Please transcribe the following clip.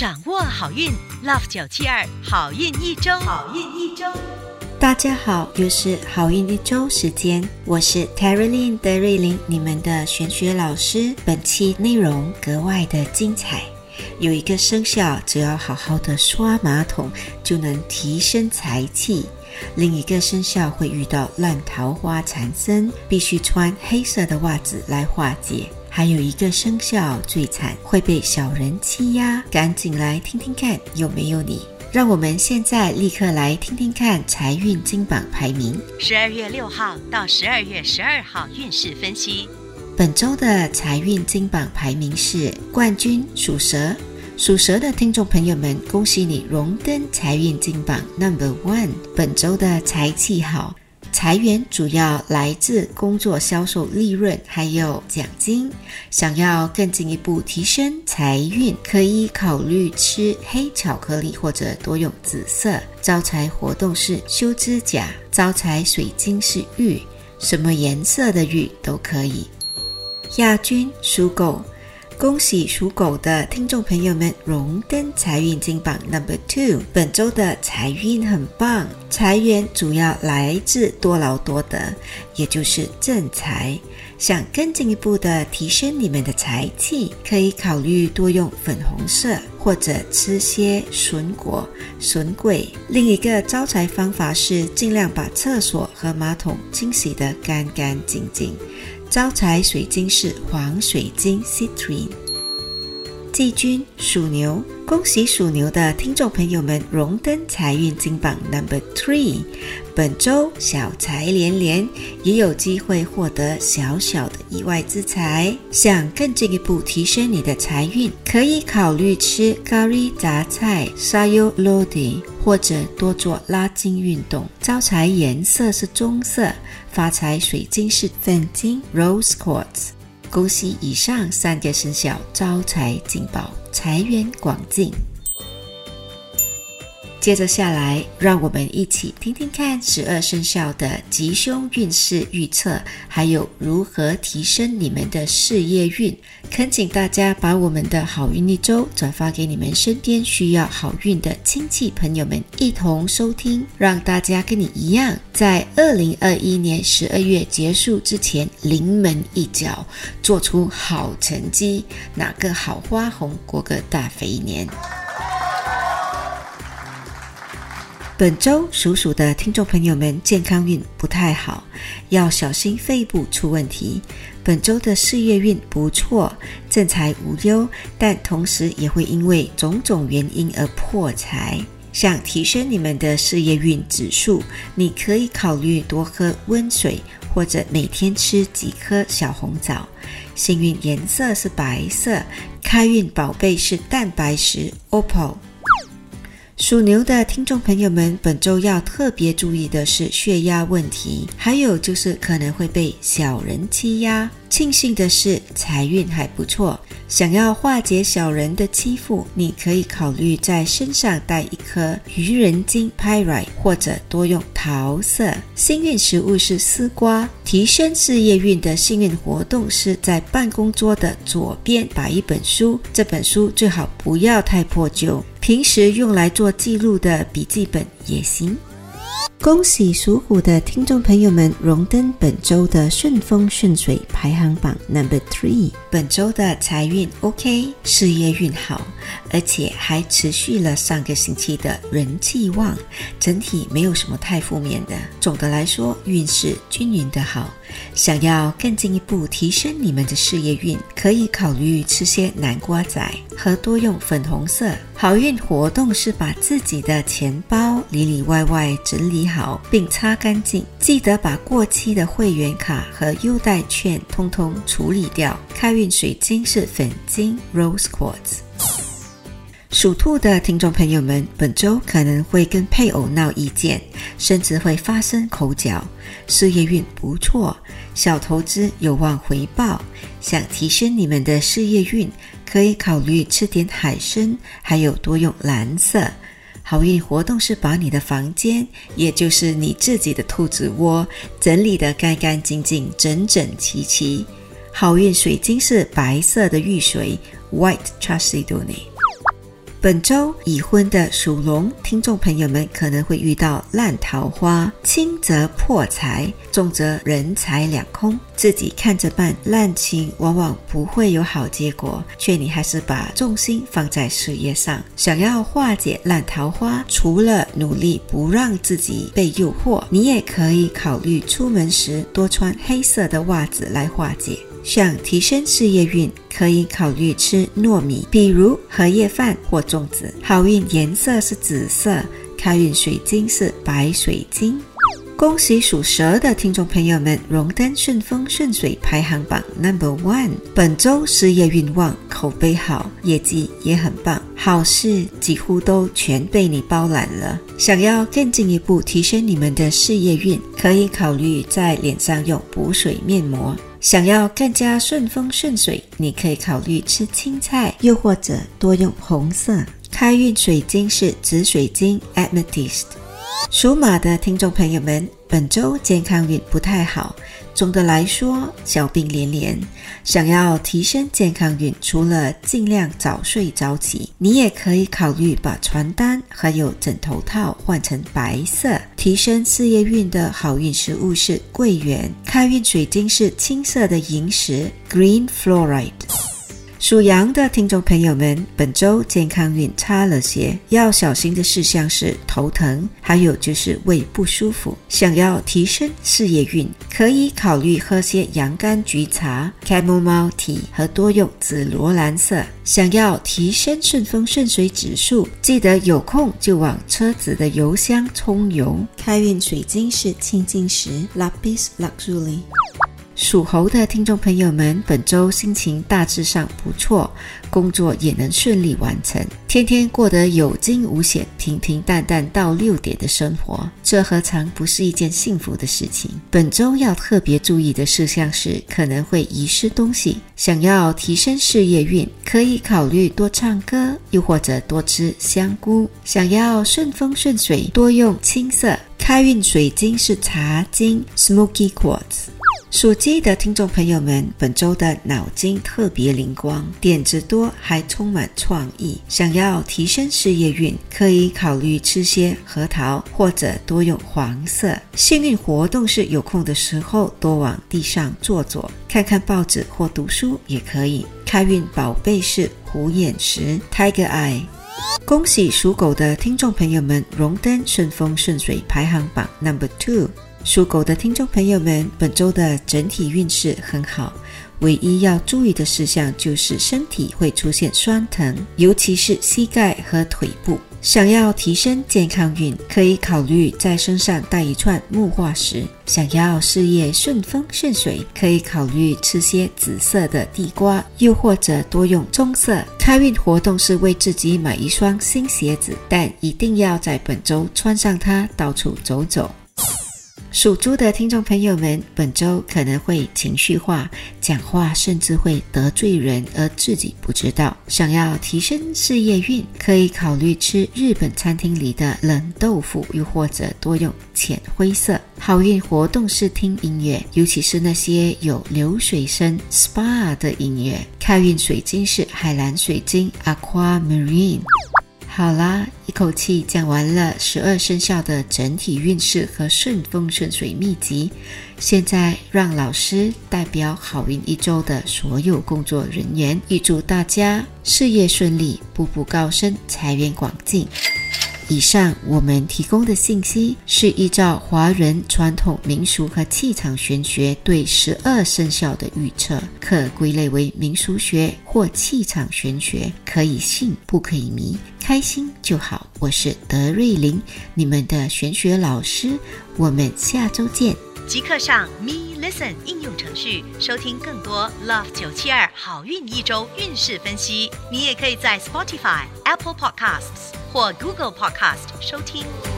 掌握好运，Love 九七二好运一周，好运一周。大家好，又是好运一周时间，我是 Terry Lin 德瑞琳，你们的玄学老师。本期内容格外的精彩，有一个生肖只要好好的刷马桶就能提升财气，另一个生肖会遇到烂桃花缠身，必须穿黑色的袜子来化解。还有一个生肖最惨，会被小人欺压，赶紧来听听看有没有你。让我们现在立刻来听听看财运金榜排名。十二月六号到十二月十二号运势分析。本周的财运金榜排名是冠军属蛇，属蛇的听众朋友们，恭喜你荣登财运金榜 Number One。本周的财气好。财源主要来自工作销售利润，还有奖金。想要更进一步提升财运，可以考虑吃黑巧克力或者多用紫色。招财活动是修指甲，招财水晶是玉，什么颜色的玉都可以。亚军属狗。恭喜属狗的听众朋友们荣登财运金榜 Number Two。本周的财运很棒，财源主要来自多劳多得，也就是正财。想更进一步的提升你们的财气，可以考虑多用粉红色，或者吃些笋果、笋桂。另一个招财方法是尽量把厕所和马桶清洗得干干净净。招财水晶是黄水晶 Citrine。季军属牛，恭喜属牛的听众朋友们荣登财运金榜 Number Three。本周小财连连，也有机会获得小小的意外之财。想更进一步提升你的财运，可以考虑吃咖喱杂菜 Sayo Lodi，或者多做拉筋运动。招财颜色是棕色，发财水晶是粉晶 Rose Quartz。恭喜以上三个生肖招财进宝，财源广进。接着下来，让我们一起听听看十二生肖的吉凶运势预测，还有如何提升你们的事业运。恳请大家把我们的好运一周转发给你们身边需要好运的亲戚朋友们，一同收听，让大家跟你一样，在二零二一年十二月结束之前临门一脚，做出好成绩，拿个好花红，过个大肥年。本周属鼠的听众朋友们，健康运不太好，要小心肺部出问题。本周的事业运不错，正财无忧，但同时也会因为种种原因而破财。想提升你们的事业运指数，你可以考虑多喝温水，或者每天吃几颗小红枣。幸运颜色是白色，开运宝贝是蛋白石 Opal。属牛的听众朋友们，本周要特别注意的是血压问题，还有就是可能会被小人欺压。庆幸的是，财运还不错。想要化解小人的欺负，你可以考虑在身上带一颗愚人金 Pyrite，或者多用桃色。幸运食物是丝瓜。提升事业运的幸运活动是在办公桌的左边摆一本书，这本书最好不要太破旧，平时用来做记录的笔记本也行。恭喜属虎的听众朋友们荣登本周的顺风顺水排行榜 Number Three。本周的财运 OK，事业运好，而且还持续了上个星期的人气旺，整体没有什么太负面的。总的来说，运势均匀的好。想要更进一步提升你们的事业运，可以考虑吃些南瓜仔和多用粉红色。好运活动是把自己的钱包里里外外整理好并擦干净，记得把过期的会员卡和优待券通通处理掉。开运水晶是粉晶 Rose Quartz。属兔的听众朋友们，本周可能会跟配偶闹意见，甚至会发生口角。事业运不错，小投资有望回报。想提升你们的事业运，可以考虑吃点海参，还有多用蓝色。好运活动是把你的房间，也就是你自己的兔子窝，整理得干干净净、整整齐齐。好运水晶是白色的玉髓 （White t r u s t e d o n y。本周已婚的属龙听众朋友们可能会遇到烂桃花，轻则破财，重则人财两空，自己看着办。烂情往往不会有好结果，劝你还是把重心放在事业上。想要化解烂桃花，除了努力不让自己被诱惑，你也可以考虑出门时多穿黑色的袜子来化解。想提升事业运，可以考虑吃糯米，比如荷叶饭或粽子。好运颜色是紫色，开运水晶是白水晶。恭喜属蛇的听众朋友们荣登顺风顺水排行榜 number one。本周事业运旺，口碑好，业绩也很棒，好事几乎都全被你包揽了。想要更进一步提升你们的事业运，可以考虑在脸上用补水面膜。想要更加顺风顺水，你可以考虑吃青菜，又或者多用红色。开运水晶是紫水晶 （Amethyst）。属马的听众朋友们，本周健康运不太好，总的来说小病连连。想要提升健康运，除了尽量早睡早起，你也可以考虑把床单还有枕头套换成白色。提升事业运的好运食物是桂圆，开运水晶是青色的萤石 （Green Fluorite）。属羊的听众朋友们，本周健康运差了些，要小心的事项是头疼，还有就是胃不舒服。想要提升事业运，可以考虑喝些洋甘菊茶 （Chamomile Tea） 和多用紫罗兰色。想要提升顺风顺水指数，记得有空就往车子的油箱充油。开运水晶是青金石 （Lapis Lazuli）。属猴的听众朋友们，本周心情大致上不错，工作也能顺利完成，天天过得有惊无险、平平淡淡到六点的生活，这何尝不是一件幸福的事情？本周要特别注意的事项是，可能会遗失东西。想要提升事业运，可以考虑多唱歌，又或者多吃香菇。想要顺风顺水，多用青色。开运水晶是茶晶 （Smoky Quartz）。属鸡的听众朋友们，本周的脑筋特别灵光，点子多，还充满创意。想要提升事业运，可以考虑吃些核桃，或者多用黄色。幸运活动是有空的时候多往地上坐坐，看看报纸或读书也可以。开运宝贝是虎眼石 （Tiger Eye）。恭喜属狗的听众朋友们荣登顺风顺水排行榜 number two。属狗的听众朋友们，本周的整体运势很好，唯一要注意的事项就是身体会出现酸疼，尤其是膝盖和腿部。想要提升健康运，可以考虑在身上带一串木化石。想要事业顺风顺水，可以考虑吃些紫色的地瓜，又或者多用棕色。开运活动是为自己买一双新鞋子，但一定要在本周穿上它，到处走走。属猪的听众朋友们，本周可能会情绪化，讲话甚至会得罪人，而自己不知道。想要提升事业运，可以考虑吃日本餐厅里的冷豆腐，又或者多用浅灰色。好运活动是听音乐，尤其是那些有流水声、SPA 的音乐。开运水晶是海蓝水晶 （Aquamarine）。好啦，一口气讲完了十二生肖的整体运势和顺风顺水秘籍。现在让老师代表好运一周的所有工作人员，预祝大家事业顺利，步步高升，财源广进。以上我们提供的信息是依照华人传统民俗和气场玄学对十二生肖的预测，可归类为民俗学或气场玄学，可以信不可以迷，开心就好。我是德瑞琳，你们的玄学老师，我们下周见。即刻上 Me Listen 应用程序收听更多 Love 九七二好运一周运势分析。你也可以在 Spotify、Apple Podcasts。或 Google Podcast 收听。